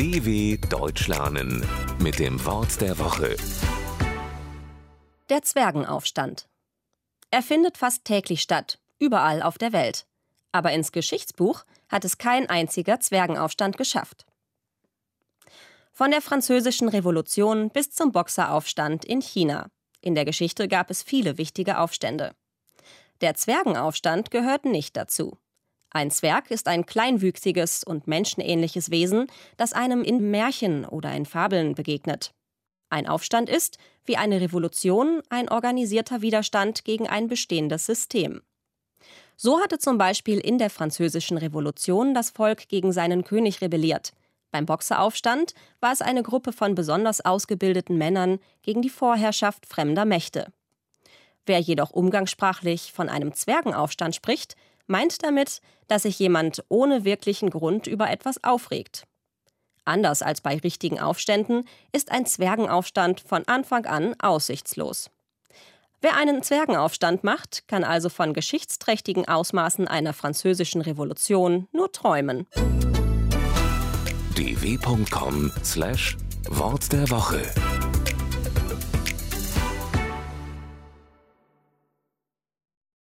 DW Deutsch lernen mit dem Wort der Woche. Der Zwergenaufstand. Er findet fast täglich statt, überall auf der Welt. Aber ins Geschichtsbuch hat es kein einziger Zwergenaufstand geschafft. Von der Französischen Revolution bis zum Boxeraufstand in China. In der Geschichte gab es viele wichtige Aufstände. Der Zwergenaufstand gehört nicht dazu. Ein Zwerg ist ein kleinwüchsiges und menschenähnliches Wesen, das einem in Märchen oder in Fabeln begegnet. Ein Aufstand ist, wie eine Revolution, ein organisierter Widerstand gegen ein bestehendes System. So hatte zum Beispiel in der Französischen Revolution das Volk gegen seinen König rebelliert. Beim Boxeraufstand war es eine Gruppe von besonders ausgebildeten Männern gegen die Vorherrschaft fremder Mächte. Wer jedoch umgangssprachlich von einem Zwergenaufstand spricht, meint damit, dass sich jemand ohne wirklichen Grund über etwas aufregt. Anders als bei richtigen Aufständen ist ein Zwergenaufstand von Anfang an aussichtslos. Wer einen Zwergenaufstand macht, kann also von geschichtsträchtigen Ausmaßen einer französischen Revolution nur träumen. dw.com/wort der Woche